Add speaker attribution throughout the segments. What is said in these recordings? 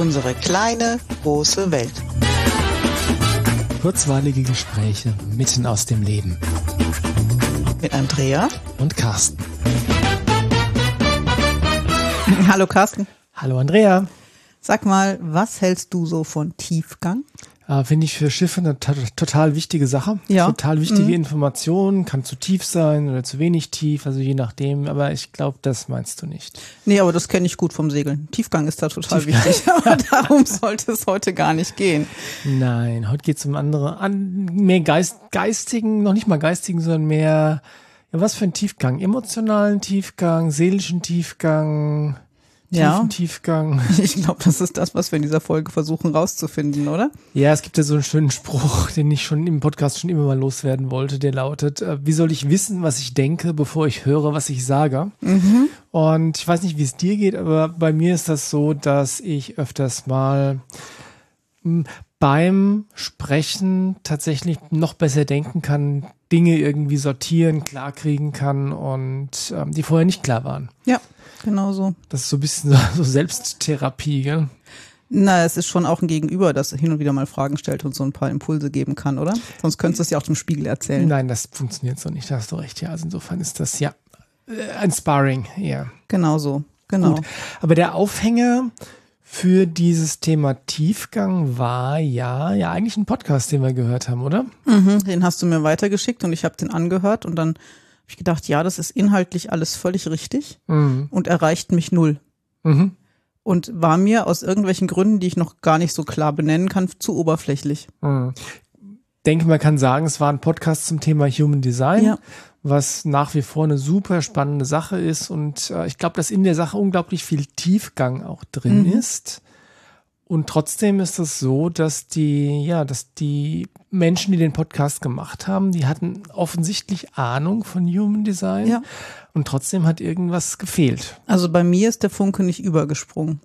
Speaker 1: Unsere kleine, große Welt.
Speaker 2: Kurzweilige Gespräche mitten aus dem Leben.
Speaker 1: Mit Andrea
Speaker 2: und Carsten.
Speaker 1: Hallo Carsten.
Speaker 2: Hallo Andrea.
Speaker 1: Sag mal, was hältst du so von Tiefgang?
Speaker 2: Äh, Finde ich für Schiffe eine total wichtige Sache.
Speaker 1: Ja.
Speaker 2: Total wichtige
Speaker 1: Mhm.
Speaker 2: Information. Kann zu tief sein oder zu wenig tief, also je nachdem. Aber ich glaube, das meinst du nicht.
Speaker 1: Nee, aber das kenne ich gut vom Segeln. Tiefgang ist da total wichtig. Aber darum sollte es heute gar nicht gehen.
Speaker 2: Nein, heute geht es um andere, an mehr Geist, geistigen, noch nicht mal geistigen, sondern mehr, ja, was für ein Tiefgang? Emotionalen Tiefgang, seelischen Tiefgang,
Speaker 1: Ja.
Speaker 2: tiefen Tiefgang.
Speaker 1: Ich glaube, das ist das, was wir in dieser Folge versuchen rauszufinden, oder?
Speaker 2: Ja, es gibt ja so einen schönen Spruch, den ich schon im Podcast schon immer mal loswerden wollte, der lautet, äh, wie soll ich wissen, was ich denke, bevor ich höre, was ich sage? Und ich weiß nicht, wie es dir geht, aber bei mir ist das so, dass ich öfters mal m, beim Sprechen tatsächlich noch besser denken kann, Dinge irgendwie sortieren, klarkriegen kann und ähm, die vorher nicht klar waren.
Speaker 1: Ja, genau so.
Speaker 2: Das ist so ein bisschen so, Selbsttherapie, gell?
Speaker 1: Na, es ist schon auch ein Gegenüber, das hin und wieder mal Fragen stellt und so ein paar Impulse geben kann, oder? Sonst könntest du es ja auch dem Spiegel erzählen.
Speaker 2: Nein, das funktioniert so nicht, da hast du recht. Ja, also insofern ist das ja äh, ein Sparring, ja.
Speaker 1: Genau so. Genau.
Speaker 2: Gut. Aber der Aufhänger für dieses Thema Tiefgang war ja, ja eigentlich ein Podcast, den wir gehört haben, oder?
Speaker 1: Mhm, den hast du mir weitergeschickt und ich habe den angehört und dann ich gedacht, ja, das ist inhaltlich alles völlig richtig
Speaker 2: Mhm.
Speaker 1: und erreicht mich null.
Speaker 2: Mhm.
Speaker 1: Und war mir aus irgendwelchen Gründen, die ich noch gar nicht so klar benennen kann, zu oberflächlich.
Speaker 2: Mhm. Denke, man kann sagen, es war ein Podcast zum Thema Human Design,
Speaker 1: Ja.
Speaker 2: was nach wie vor eine super spannende Sache ist. Und äh, ich glaube, dass in der Sache unglaublich viel Tiefgang auch drin
Speaker 1: Mhm.
Speaker 2: ist. Und trotzdem ist es so, dass die, ja, dass die Menschen, die den Podcast gemacht haben, die hatten offensichtlich Ahnung von Human Design.
Speaker 1: Ja.
Speaker 2: Und trotzdem hat irgendwas gefehlt.
Speaker 1: Also bei mir ist der Funke nicht übergesprungen.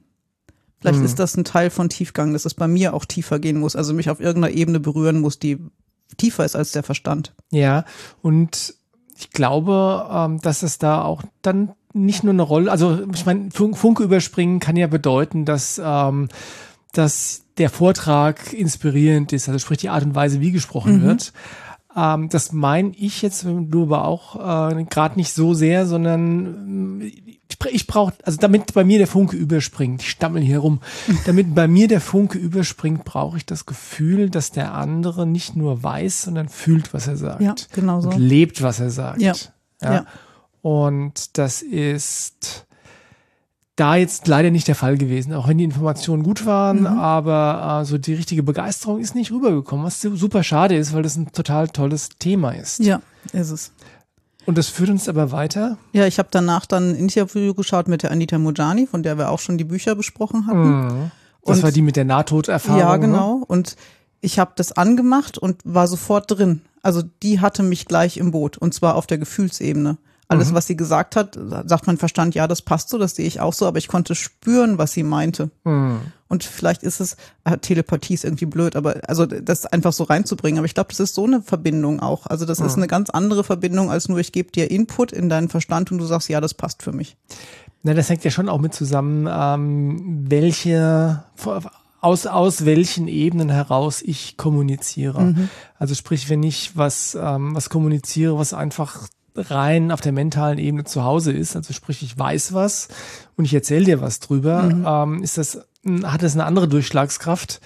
Speaker 1: Vielleicht
Speaker 2: Mhm.
Speaker 1: ist das ein Teil von Tiefgang, dass es bei mir auch tiefer gehen muss, also mich auf irgendeiner Ebene berühren muss, die tiefer ist als der Verstand.
Speaker 2: Ja, und ich glaube, ähm, dass es da auch dann nicht nur eine Rolle, also ich meine, Fun- Funke überspringen kann ja bedeuten, dass, ähm, dass der Vortrag inspirierend ist, also sprich die Art und Weise, wie gesprochen wird. Ähm, das meine ich jetzt, du aber auch äh, gerade nicht so sehr, sondern äh, ich, ich brauche, also damit bei mir der Funke überspringt, ich stammel hier rum, damit bei mir der Funke überspringt, brauche ich das Gefühl, dass der andere nicht nur weiß, sondern fühlt, was er sagt.
Speaker 1: Ja, genau so.
Speaker 2: Und lebt, was er sagt.
Speaker 1: Ja. Ja.
Speaker 2: Und das ist da jetzt leider nicht der Fall gewesen, auch wenn die Informationen gut waren,
Speaker 1: Mhm.
Speaker 2: aber äh, so die richtige Begeisterung ist nicht rübergekommen, was super schade ist, weil das ein total tolles Thema ist.
Speaker 1: Ja, ist es.
Speaker 2: Und das führt uns aber weiter.
Speaker 1: Ja, ich habe danach dann ein Interview geschaut mit der Anita Mojani, von der wir auch schon die Bücher besprochen hatten.
Speaker 2: Mhm. Das
Speaker 1: Und-
Speaker 2: war die mit der Nahtoderfahrung.
Speaker 1: Ja,
Speaker 2: Ne?
Speaker 1: genau. Und ich habe das angemacht und war sofort drin. Also die hatte mich gleich im Boot und zwar auf der Gefühlsebene. Alles,
Speaker 2: Mhm.
Speaker 1: was sie gesagt hat, sagt mein Verstand, ja, das passt so, das sehe ich auch so, aber ich konnte spüren, was sie meinte.
Speaker 2: Mhm.
Speaker 1: Und vielleicht ist es, äh, Telepathie ist irgendwie blöd, aber also das einfach so reinzubringen. Aber ich glaube, das ist so eine Verbindung auch. Also das
Speaker 2: Mhm.
Speaker 1: ist eine ganz andere Verbindung als nur, ich gebe dir Input in deinen Verstand und du sagst, ja, das passt für mich.
Speaker 2: Na, das hängt ja schon auch mit zusammen, ähm, welche aus, aus welchen Ebenen heraus ich kommuniziere. Also sprich, wenn ich was, ähm, was kommuniziere, was einfach rein auf der mentalen Ebene zu Hause ist, also sprich, ich weiß was und ich erzähle dir was drüber, ähm, ist das, hat das eine andere Durchschlagskraft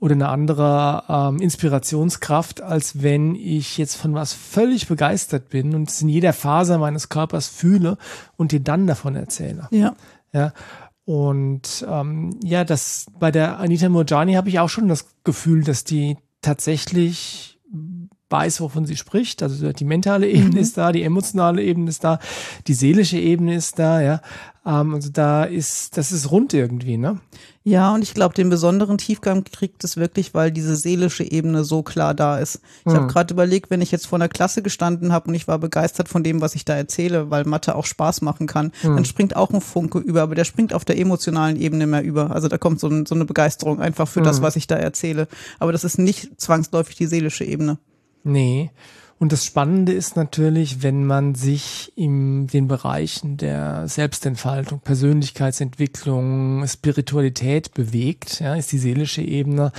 Speaker 2: oder eine andere ähm, Inspirationskraft, als wenn ich jetzt von was völlig begeistert bin und es in jeder Faser meines Körpers fühle und dir dann davon erzähle.
Speaker 1: Ja.
Speaker 2: Ja. Und ähm, ja, das bei der Anita Mojani habe ich auch schon das Gefühl, dass die tatsächlich weiß, wovon sie spricht. Also die mentale Ebene ist da, die emotionale Ebene ist da, die seelische Ebene ist da, ja. Ähm, also da ist, das ist rund irgendwie, ne?
Speaker 1: Ja, und ich glaube, den besonderen Tiefgang kriegt es wirklich, weil diese seelische Ebene so klar da ist. Ich habe gerade überlegt, wenn ich jetzt vor einer Klasse gestanden habe und ich war begeistert von dem, was ich da erzähle, weil Mathe auch Spaß machen kann, dann springt auch ein Funke über, aber der springt auf der emotionalen Ebene mehr über. Also da kommt so, ein, so eine Begeisterung einfach für das, was ich da erzähle. Aber das ist nicht zwangsläufig die seelische Ebene.
Speaker 2: Nee. Und das Spannende ist natürlich, wenn man sich in den Bereichen der Selbstentfaltung, Persönlichkeitsentwicklung, Spiritualität bewegt, ja, ist die seelische Ebene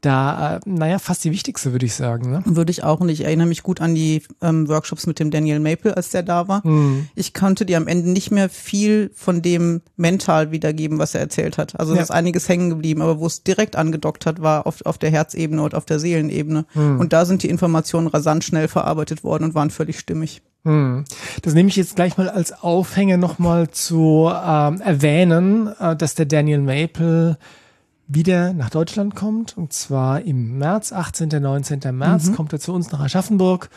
Speaker 2: da, äh, naja, fast die wichtigste, würde ich sagen. Ne?
Speaker 1: Würde ich auch. Und ich erinnere mich gut an die ähm, Workshops mit dem Daniel Maple, als der da war. Mhm. Ich konnte dir am Ende nicht mehr viel von dem mental wiedergeben, was er erzählt hat. Also ja. ist einiges hängen geblieben, aber wo es direkt angedockt hat, war auf, auf der Herzebene und auf der Seelenebene. Mhm. Und da sind die Informationen rasant schnell verarbeitet worden und waren völlig stimmig.
Speaker 2: Hm. Das nehme ich jetzt gleich mal als Aufhänger nochmal zu ähm, erwähnen, äh, dass der Daniel Maple wieder nach Deutschland kommt. Und zwar im März, 18. 19. März, mhm. kommt er zu uns nach Aschaffenburg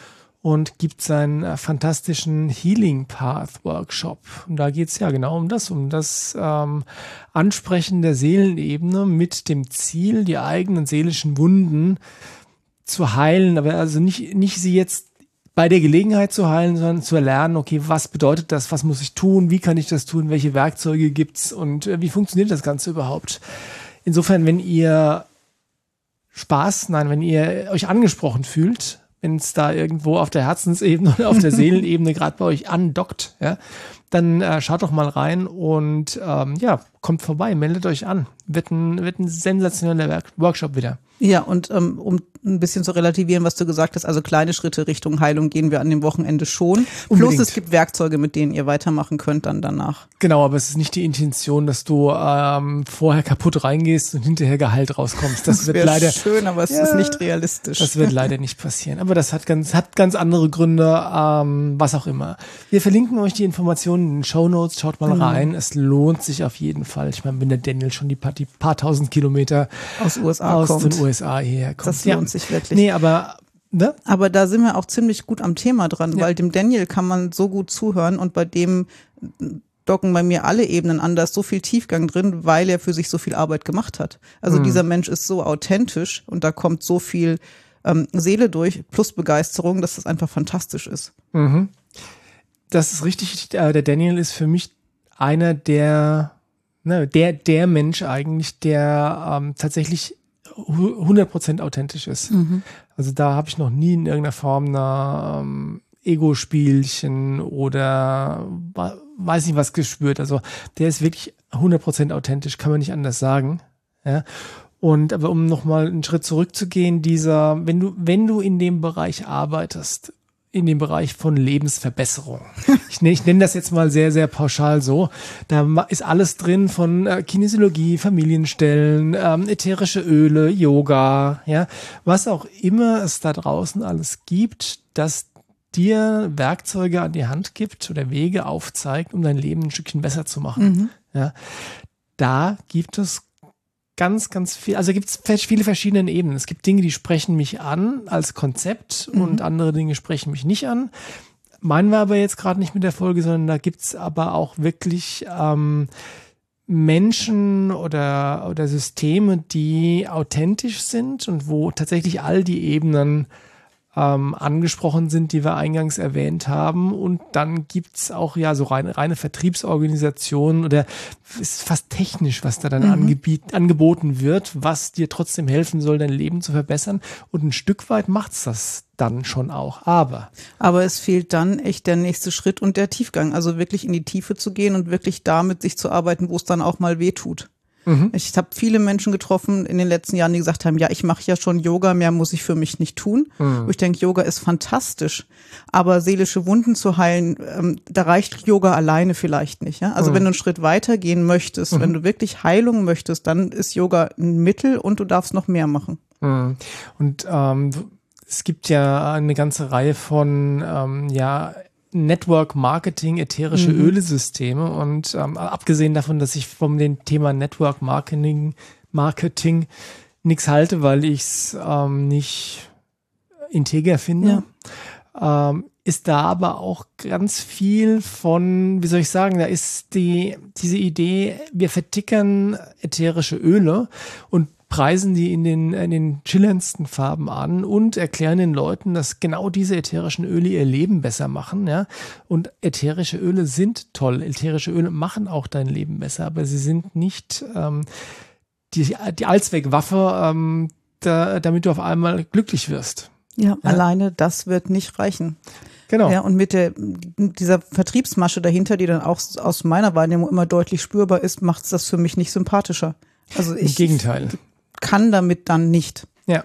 Speaker 2: und gibt seinen äh, fantastischen Healing Path Workshop. Und da geht's ja genau um das, um das ähm, Ansprechen der Seelenebene mit dem Ziel, die eigenen seelischen Wunden zu heilen, aber also nicht, nicht sie jetzt bei der Gelegenheit zu heilen, sondern zu erlernen, okay, was bedeutet das, was muss ich tun, wie kann ich das tun, welche Werkzeuge gibt's und äh, wie funktioniert das Ganze überhaupt. Insofern, wenn ihr Spaß, nein, wenn ihr euch angesprochen fühlt, wenn es da irgendwo auf der Herzensebene oder auf der Seelenebene gerade bei euch andockt, ja, dann äh, schaut doch mal rein und ähm, ja, kommt vorbei, meldet euch an. Wird ein, wird ein sensationeller Workshop wieder.
Speaker 1: Ja, und ähm, um ein bisschen zu relativieren, was du gesagt hast, also kleine Schritte Richtung Heilung gehen wir an dem Wochenende schon. Unbedingt. Plus es gibt Werkzeuge, mit denen ihr weitermachen könnt dann danach.
Speaker 2: Genau, aber es ist nicht die Intention, dass du ähm, vorher kaputt reingehst und hinterher geheilt rauskommst. Das, das wird leider
Speaker 1: schön, aber es ja, ist nicht realistisch.
Speaker 2: Das wird leider nicht passieren. Aber das hat ganz hat ganz andere Gründe, ähm, was auch immer. Wir verlinken euch die Informationen in den Show Notes. Schaut mal genau. rein. Es lohnt sich auf jeden Fall. Ich meine, wenn der Daniel schon die paar, die paar tausend Kilometer
Speaker 1: aus USA
Speaker 2: aus
Speaker 1: kommt.
Speaker 2: den USA hierher kommt.
Speaker 1: Das lohnt ja. sich wirklich.
Speaker 2: Nee, aber
Speaker 1: Ne? Aber da sind wir auch ziemlich gut am Thema dran, ja. weil dem Daniel kann man so gut zuhören und bei dem docken bei mir alle Ebenen an, da ist so viel Tiefgang drin, weil er für sich so viel Arbeit gemacht hat. Also mhm. dieser Mensch ist so authentisch und da kommt so viel ähm, Seele durch, plus Begeisterung, dass das einfach fantastisch ist.
Speaker 2: Mhm. Das ist richtig. Äh, der Daniel ist für mich einer der, ne, der, der Mensch eigentlich, der ähm, tatsächlich 100% authentisch ist. Mhm. Also da habe ich noch nie in irgendeiner Form eine ähm, Ego-Spielchen oder weiß nicht was gespürt. Also der ist wirklich 100% authentisch, kann man nicht anders sagen. Ja. Und aber um nochmal einen Schritt zurückzugehen, dieser, wenn du, wenn du in dem Bereich arbeitest, in dem Bereich von Lebensverbesserung. Ich, ne, ich nenne das jetzt mal sehr, sehr pauschal so. Da ist alles drin von äh, Kinesiologie, Familienstellen, ähm, ätherische Öle, Yoga, ja, was auch immer es da draußen alles gibt, das dir Werkzeuge an die Hand gibt oder Wege aufzeigt, um dein Leben ein Stückchen besser zu machen. Mhm. Ja, da gibt es ganz, ganz viel, also gibt es viele verschiedene Ebenen. Es gibt Dinge, die sprechen mich an als Konzept mhm. und andere Dinge sprechen mich nicht an. Meinen wir aber jetzt gerade nicht mit der Folge, sondern da gibt's aber auch wirklich ähm, Menschen oder, oder Systeme, die authentisch sind und wo tatsächlich all die Ebenen ähm, angesprochen sind, die wir eingangs erwähnt haben. Und dann gibt's auch ja so reine, reine Vertriebsorganisationen oder ist fast technisch, was da dann mhm. angeboten wird, was dir trotzdem helfen soll, dein Leben zu verbessern. Und ein Stück weit macht's das dann schon auch. Aber.
Speaker 1: Aber es fehlt dann echt der nächste Schritt und der Tiefgang. Also wirklich in die Tiefe zu gehen und wirklich damit sich zu arbeiten, wo es dann auch mal weh tut. Mhm. Ich habe viele Menschen getroffen in den letzten Jahren, die gesagt haben, ja, ich mache ja schon Yoga, mehr muss ich für mich nicht tun. Mhm. Ich denke, Yoga ist fantastisch, aber seelische Wunden zu heilen, ähm, da reicht Yoga alleine vielleicht nicht. Ja? Also mhm. wenn du einen Schritt weiter gehen möchtest, wenn mhm. du wirklich Heilung möchtest, dann ist Yoga ein Mittel und du darfst noch mehr machen.
Speaker 2: Mhm. Und ähm, es gibt ja eine ganze Reihe von ähm, ja Network Marketing, ätherische mhm. Ölesysteme. Und ähm, abgesehen davon, dass ich vom dem Thema Network Marketing, Marketing nichts halte, weil ich es ähm, nicht integer finde, ja. ähm, ist da aber auch ganz viel von, wie soll ich sagen, da ist die, diese Idee, wir vertickern ätherische Öle und preisen die in den, in den chillendsten Farben an und erklären den Leuten, dass genau diese ätherischen Öle ihr Leben besser machen. Ja? Und ätherische Öle sind toll. Ätherische Öle machen auch dein Leben besser, aber sie sind nicht ähm, die, die Allzweckwaffe, ähm, da, damit du auf einmal glücklich wirst.
Speaker 1: Ja, ja, alleine das wird nicht reichen.
Speaker 2: Genau.
Speaker 1: Ja, und mit der, dieser Vertriebsmasche dahinter, die dann auch aus meiner Wahrnehmung immer deutlich spürbar ist, macht es das für mich nicht sympathischer. Also ich
Speaker 2: Im Gegenteil.
Speaker 1: Kann damit dann nicht.
Speaker 2: Ja.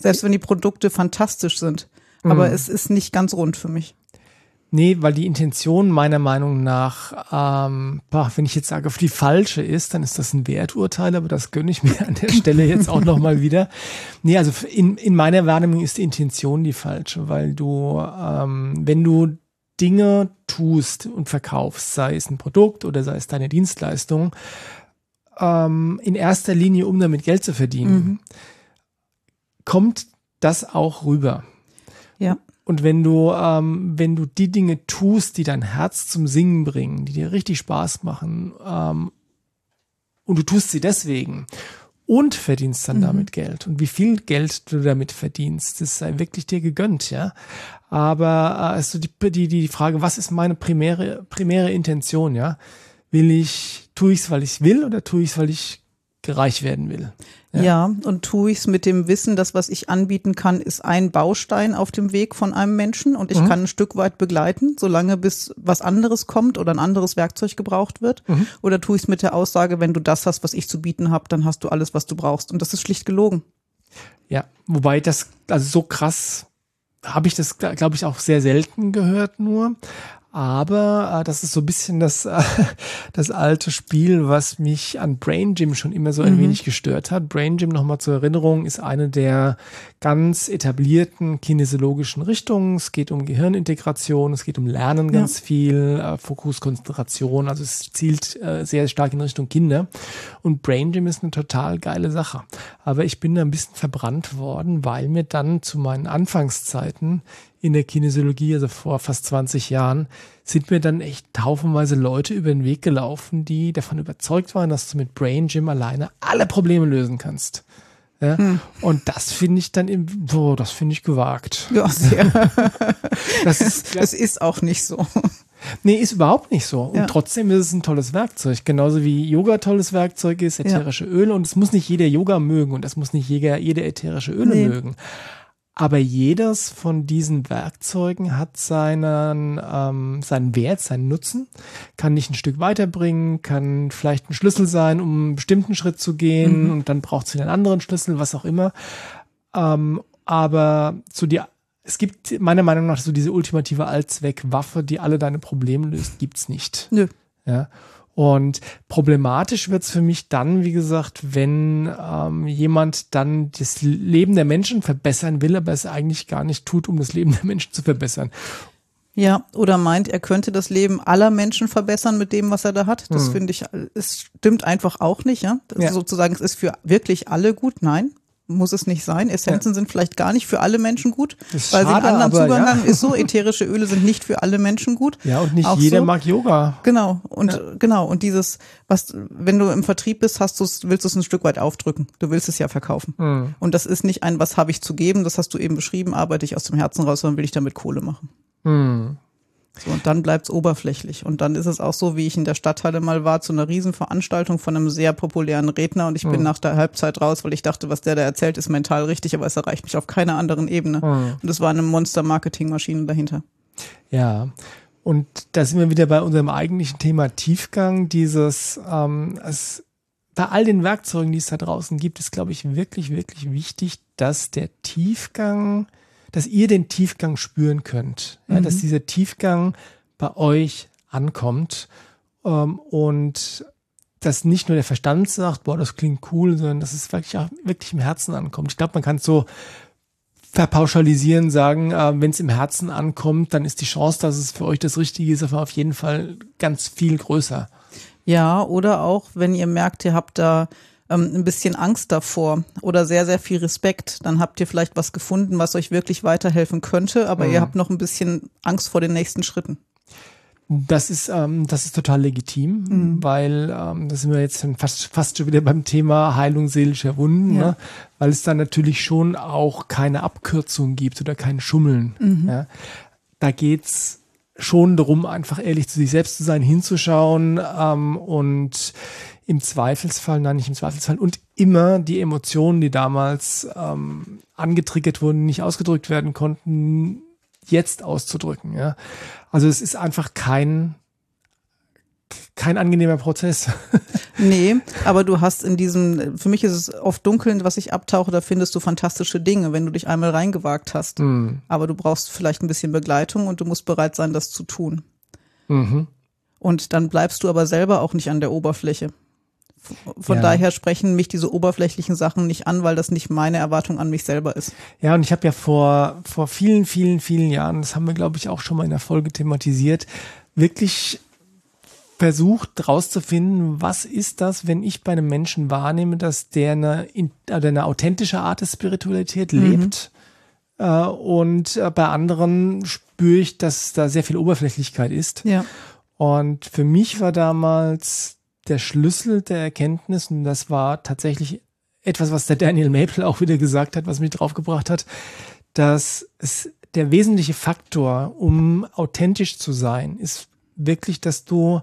Speaker 1: selbst wenn die Produkte fantastisch sind. Aber mhm. es ist nicht ganz rund für mich.
Speaker 2: Nee, weil die Intention meiner Meinung nach, ähm, boah, wenn ich jetzt sage, auf die falsche ist, dann ist das ein Werturteil, aber das gönne ich mir an der Stelle jetzt auch nochmal wieder. Nee, also in, in meiner Wahrnehmung ist die Intention die falsche, weil du, ähm, wenn du Dinge tust und verkaufst, sei es ein Produkt oder sei es deine Dienstleistung, ähm, in erster Linie, um damit Geld zu verdienen, mhm. kommt das auch rüber.
Speaker 1: Ja.
Speaker 2: Und wenn du, ähm, wenn du die Dinge tust, die dein Herz zum Singen bringen, die dir richtig Spaß machen, ähm, und du tust sie deswegen und verdienst dann mhm. damit Geld. Und wie viel Geld du damit verdienst, das sei wirklich dir gegönnt, ja. Aber äh, also die, die, die Frage, was ist meine primäre, primäre Intention, ja? Will ich, tue ich es, weil ich will oder tue ich es, weil ich gereich werden will?
Speaker 1: Ja, ja und tue ich es mit dem Wissen, dass was ich anbieten kann, ist ein Baustein auf dem Weg von einem Menschen und ich mhm. kann ein Stück weit begleiten, solange bis was anderes kommt oder ein anderes Werkzeug gebraucht wird. Mhm. Oder tue ich es mit der Aussage, wenn du das hast, was ich zu bieten habe, dann hast du alles, was du brauchst. Und das ist schlicht gelogen.
Speaker 2: Ja, wobei das, also so krass habe ich das, glaube ich, auch sehr selten gehört nur. Aber äh, das ist so ein bisschen das, äh, das alte Spiel, was mich an Brain Gym schon immer so ein mhm. wenig gestört hat. Brain Gym, nochmal zur Erinnerung, ist eine der ganz etablierten kinesiologischen Richtungen. Es geht um Gehirnintegration, es geht um Lernen ganz ja. viel, äh, Fokus, Konzentration. Also es zielt äh, sehr stark in Richtung Kinder. Und Brain Gym ist eine total geile Sache. Aber ich bin da ein bisschen verbrannt worden, weil mir dann zu meinen Anfangszeiten in der Kinesiologie, also vor fast 20 Jahren, sind mir dann echt taufenweise Leute über den Weg gelaufen, die davon überzeugt waren, dass du mit Brain Gym alleine alle Probleme lösen kannst. Ja? Hm. Und das finde ich dann im, so, das finde ich gewagt.
Speaker 1: Ja, sehr. das, ist, das ist auch nicht so.
Speaker 2: Nee, ist überhaupt nicht so. Und ja. trotzdem ist es ein tolles Werkzeug. Genauso wie Yoga tolles Werkzeug ist, ätherische ja. Öle. Und es muss nicht jeder Yoga mögen und es muss nicht jeder, jede ätherische Öle nee. mögen. Aber jedes von diesen Werkzeugen hat seinen, ähm, seinen Wert, seinen Nutzen, kann dich ein Stück weiterbringen, kann vielleicht ein Schlüssel sein, um einen bestimmten Schritt zu gehen mhm. und dann braucht es wieder einen anderen Schlüssel, was auch immer. Ähm, aber zu dir, es gibt meiner Meinung nach so diese ultimative Allzweckwaffe, die alle deine Probleme löst, gibt's nicht.
Speaker 1: Nö.
Speaker 2: Ja. Und problematisch wird's für mich dann, wie gesagt, wenn ähm, jemand dann das Leben der Menschen verbessern will, aber es eigentlich gar nicht tut, um das Leben der Menschen zu verbessern.
Speaker 1: Ja, oder meint, er könnte das Leben aller Menschen verbessern mit dem, was er da hat. Das hm. finde ich, es stimmt einfach auch nicht, ja. ja. Sozusagen, es ist für wirklich alle gut. Nein, muss es nicht sein. Essenzen ja. sind vielleicht gar nicht für alle Menschen gut, weil schade, sie einen anderen Zugang ja. haben. Ist so, ätherische Öle sind nicht für alle Menschen gut.
Speaker 2: Ja, und nicht Auch jeder so. mag Yoga.
Speaker 1: Genau. Und ja. genau. Und dieses, was, wenn du im Vertrieb bist, hast du willst du es ein Stück weit aufdrücken. Du willst es ja verkaufen. Mhm. Und das ist nicht ein, was habe ich zu geben, das hast du eben beschrieben, arbeite ich aus dem Herzen raus, sondern will ich damit Kohle machen. Mhm. So, und dann bleibt's oberflächlich. Und dann ist es auch so, wie ich in der Stadthalle mal war, zu einer Riesenveranstaltung von einem sehr populären Redner und ich bin mhm. nach der Halbzeit raus, weil ich dachte, was der da erzählt, ist mental richtig, aber es erreicht mich auf keiner anderen Ebene. Mhm. Und es war eine Monster-Marketing-Maschine dahinter.
Speaker 2: Ja. Und da sind wir wieder bei unserem eigentlichen Thema Tiefgang. Dieses, ähm, es, bei all den Werkzeugen, die es da draußen gibt, ist, glaube ich, wirklich, wirklich wichtig, dass der Tiefgang dass ihr den Tiefgang spüren könnt, mhm. ja, dass mhm. dieser Tiefgang bei euch ankommt ähm, und dass nicht nur der Verstand sagt, boah, das klingt cool, sondern dass es wirklich auch wirklich im Herzen ankommt. Ich glaube, man kann es so verpauschalisieren, sagen, äh, wenn es im Herzen ankommt, dann ist die Chance, dass es für euch das Richtige ist, auf jeden Fall ganz viel größer.
Speaker 1: Ja, oder auch, wenn ihr merkt, ihr habt da ähm, ein bisschen Angst davor oder sehr, sehr viel Respekt. Dann habt ihr vielleicht was gefunden, was euch wirklich weiterhelfen könnte, aber mhm. ihr habt noch ein bisschen Angst vor den nächsten Schritten.
Speaker 2: Das ist, ähm, das ist total legitim, mhm. weil ähm, da sind wir jetzt fast, fast schon wieder beim Thema Heilung seelischer Wunden, ja. ne? weil es da natürlich schon auch keine Abkürzung gibt oder kein Schummeln. Mhm. Ja? Da geht's schon darum, einfach ehrlich zu sich selbst zu sein, hinzuschauen ähm, und im Zweifelsfall, nein, nicht im Zweifelsfall, und immer die Emotionen, die damals ähm, angetriggert wurden, nicht ausgedrückt werden konnten, jetzt auszudrücken. Ja? Also es ist einfach kein kein angenehmer Prozess.
Speaker 1: nee, aber du hast in diesem, für mich ist es oft dunkel, was ich abtauche, da findest du fantastische Dinge, wenn du dich einmal reingewagt hast. Mhm. Aber du brauchst vielleicht ein bisschen Begleitung und du musst bereit sein, das zu tun. Mhm. Und dann bleibst du aber selber auch nicht an der Oberfläche. Von ja. daher sprechen mich diese oberflächlichen Sachen nicht an, weil das nicht meine Erwartung an mich selber ist.
Speaker 2: Ja, und ich habe ja vor, vor vielen, vielen, vielen Jahren, das haben wir, glaube ich, auch schon mal in der Folge thematisiert, wirklich versucht rauszufinden, was ist das, wenn ich bei einem Menschen wahrnehme, dass der eine, oder eine authentische Art der Spiritualität mhm. lebt. Äh, und äh, bei anderen spüre ich, dass da sehr viel Oberflächlichkeit ist.
Speaker 1: Ja.
Speaker 2: Und für mich war damals der Schlüssel der Erkenntnis, und das war tatsächlich etwas, was der Daniel Maple auch wieder gesagt hat, was mich draufgebracht hat, dass es der wesentliche Faktor, um authentisch zu sein, ist wirklich, dass du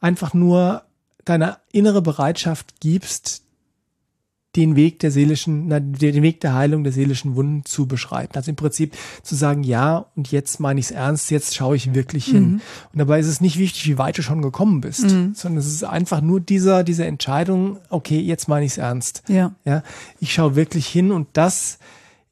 Speaker 2: einfach nur deine innere Bereitschaft gibst, den Weg der seelischen, den Weg der Heilung der seelischen Wunden zu beschreiten. Also im Prinzip zu sagen, ja, und jetzt meine ich es ernst, jetzt schaue ich wirklich hin. Mhm. Und dabei ist es nicht wichtig, wie weit du schon gekommen bist, mhm. sondern es ist einfach nur dieser, diese Entscheidung, okay, jetzt meine ich es ernst.
Speaker 1: Ja.
Speaker 2: ja. Ich schaue wirklich hin und das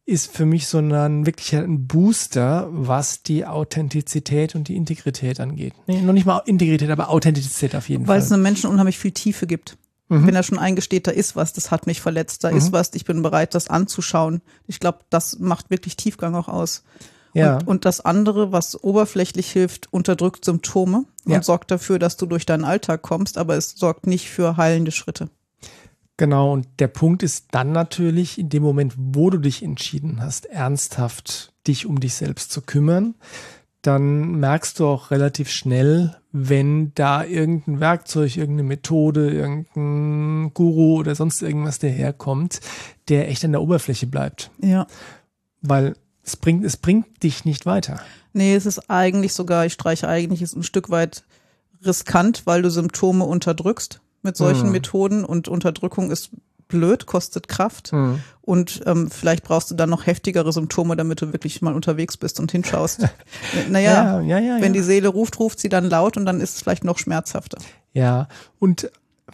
Speaker 2: ist für mich so ein wirklich ein Booster, was die Authentizität und die Integrität angeht. Nee, noch nicht mal Integrität, aber Authentizität auf jeden
Speaker 1: Weil
Speaker 2: Fall.
Speaker 1: Weil es einem Menschen unheimlich viel Tiefe gibt. Mhm. Wenn er schon eingesteht, da ist was, das hat mich verletzt, da mhm. ist was, ich bin bereit, das anzuschauen. Ich glaube, das macht wirklich Tiefgang auch aus. Ja. Und, und das andere, was oberflächlich hilft, unterdrückt Symptome ja. und sorgt dafür, dass du durch deinen Alltag kommst, aber es sorgt nicht für heilende Schritte.
Speaker 2: Genau, und der Punkt ist dann natürlich, in dem Moment, wo du dich entschieden hast, ernsthaft dich um dich selbst zu kümmern, dann merkst du auch relativ schnell, wenn da irgendein Werkzeug, irgendeine Methode, irgendein Guru oder sonst irgendwas daherkommt, der echt an der Oberfläche bleibt.
Speaker 1: Ja.
Speaker 2: Weil es bringt, es bringt dich nicht weiter.
Speaker 1: Nee, es ist eigentlich sogar, ich streiche eigentlich, ist ein Stück weit riskant, weil du Symptome unterdrückst mit solchen mhm. Methoden und Unterdrückung ist blöd, kostet Kraft mhm. und ähm, vielleicht brauchst du dann noch heftigere Symptome, damit du wirklich mal unterwegs bist und hinschaust. naja, ja, ja, ja, wenn die Seele ruft, ruft sie dann laut und dann ist es vielleicht noch schmerzhafter.
Speaker 2: Ja, und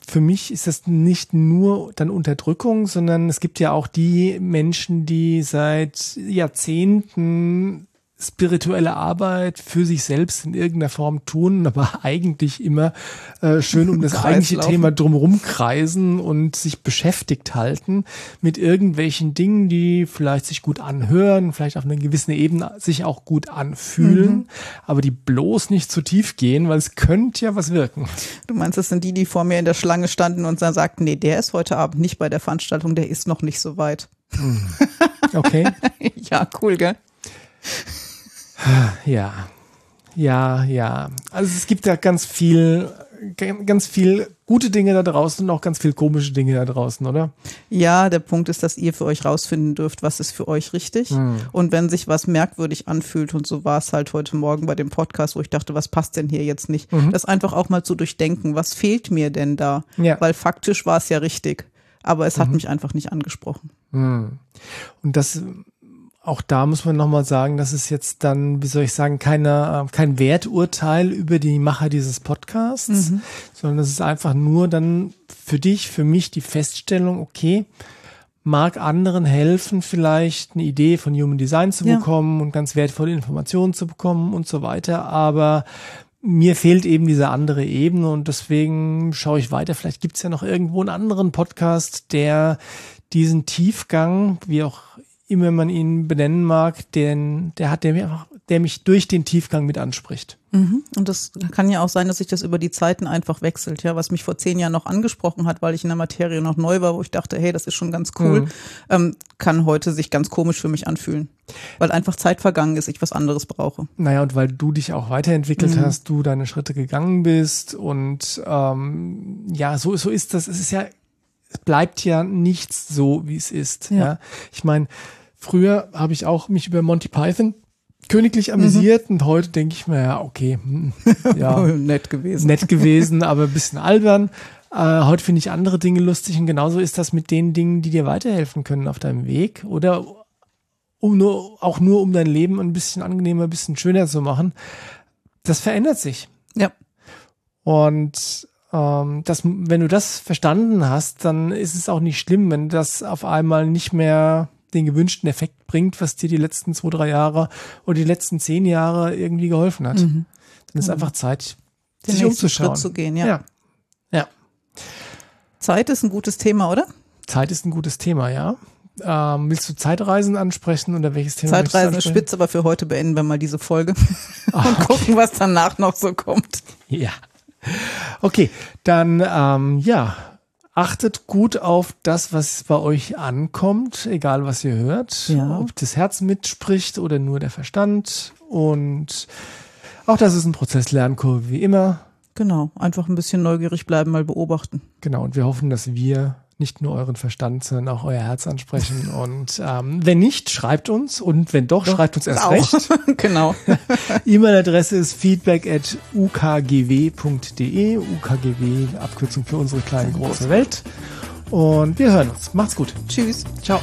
Speaker 2: für mich ist das nicht nur dann Unterdrückung, sondern es gibt ja auch die Menschen, die seit Jahrzehnten spirituelle Arbeit für sich selbst in irgendeiner Form tun, aber eigentlich immer äh, schön um das eigentliche Thema drumherum kreisen und sich beschäftigt halten mit irgendwelchen Dingen, die vielleicht sich gut anhören, vielleicht auf einer gewissen Ebene sich auch gut anfühlen, mhm. aber die bloß nicht zu tief gehen, weil es könnte ja was wirken.
Speaker 1: Du meinst, das sind die, die vor mir in der Schlange standen und dann sagten, nee, der ist heute Abend nicht bei der Veranstaltung, der ist noch nicht so weit.
Speaker 2: Mhm. Okay.
Speaker 1: ja, cool, gell?
Speaker 2: Ja, ja, ja. Also es gibt ja ganz viel, ganz viel gute Dinge da draußen und auch ganz viel komische Dinge da draußen, oder?
Speaker 1: Ja, der Punkt ist, dass ihr für euch rausfinden dürft, was ist für euch richtig. Hm. Und wenn sich was merkwürdig anfühlt, und so war es halt heute Morgen bei dem Podcast, wo ich dachte, was passt denn hier jetzt nicht? Mhm. Das einfach auch mal zu durchdenken, was fehlt mir denn da? Ja. Weil faktisch war es ja richtig. Aber es hat mhm. mich einfach nicht angesprochen.
Speaker 2: Mhm. Und das auch da muss man nochmal sagen, das ist jetzt dann, wie soll ich sagen, keine, äh, kein Werturteil über die Macher dieses Podcasts, mhm. sondern es ist einfach nur dann für dich, für mich die Feststellung, okay, mag anderen helfen, vielleicht eine Idee von Human Design zu bekommen ja. und ganz wertvolle Informationen zu bekommen und so weiter, aber mir fehlt eben diese andere Ebene und deswegen schaue ich weiter. Vielleicht gibt es ja noch irgendwo einen anderen Podcast, der diesen Tiefgang, wie auch immer man ihn benennen mag, den, der hat, der mich, einfach, der mich durch den Tiefgang mit anspricht.
Speaker 1: Mhm. Und das kann ja auch sein, dass sich das über die Zeiten einfach wechselt, ja, was mich vor zehn Jahren noch angesprochen hat, weil ich in der Materie noch neu war, wo ich dachte, hey, das ist schon ganz cool, mhm. ähm, kann heute sich ganz komisch für mich anfühlen. Weil einfach Zeit vergangen ist, ich was anderes brauche.
Speaker 2: Naja, und weil du dich auch weiterentwickelt mhm. hast, du deine Schritte gegangen bist und ähm, ja, so, so ist das. Es ist ja, es bleibt ja nichts so, wie es ist. Ja. ja. Ich meine, Früher habe ich auch mich über Monty Python königlich amüsiert mhm. und heute denke ich mir, ja, okay, hm, ja,
Speaker 1: nett gewesen.
Speaker 2: Nett gewesen, aber ein bisschen albern. Äh, heute finde ich andere Dinge lustig und genauso ist das mit den Dingen, die dir weiterhelfen können auf deinem Weg oder um nur, auch nur um dein Leben ein bisschen angenehmer, ein bisschen schöner zu machen. Das verändert sich.
Speaker 1: Ja.
Speaker 2: Und ähm, das, wenn du das verstanden hast, dann ist es auch nicht schlimm, wenn das auf einmal nicht mehr den gewünschten Effekt bringt, was dir die letzten zwei, drei Jahre oder die letzten zehn Jahre irgendwie geholfen hat. Mhm. Dann ist mhm. einfach Zeit,
Speaker 1: den sich umzuschauen. Schritt zu gehen, ja.
Speaker 2: ja. Ja.
Speaker 1: Zeit ist ein gutes Thema, oder?
Speaker 2: Zeit ist ein gutes Thema, ja. Ähm, willst du Zeitreisen ansprechen oder welches Thema?
Speaker 1: Zeitreisen ist spitz, aber für heute beenden wir mal diese Folge ah, und gucken, was danach noch so kommt.
Speaker 2: Ja. Okay, dann ähm, ja, achtet gut auf das, was bei euch ankommt, egal was ihr hört, ja. ob das Herz mitspricht oder nur der Verstand. Und auch das ist ein Prozess Lernkurve wie immer.
Speaker 1: Genau, einfach ein bisschen neugierig bleiben, mal beobachten.
Speaker 2: Genau, und wir hoffen, dass wir nicht nur euren Verstand, sondern auch euer Herz ansprechen. Und ähm, wenn nicht, schreibt uns. Und wenn doch, doch schreibt uns erst auch. recht.
Speaker 1: genau.
Speaker 2: E-Mail-Adresse ist feedback at ukgw.de. UKGW, Abkürzung für unsere kleine große Welt. Und wir hören uns. Macht's gut.
Speaker 1: Tschüss.
Speaker 2: Ciao.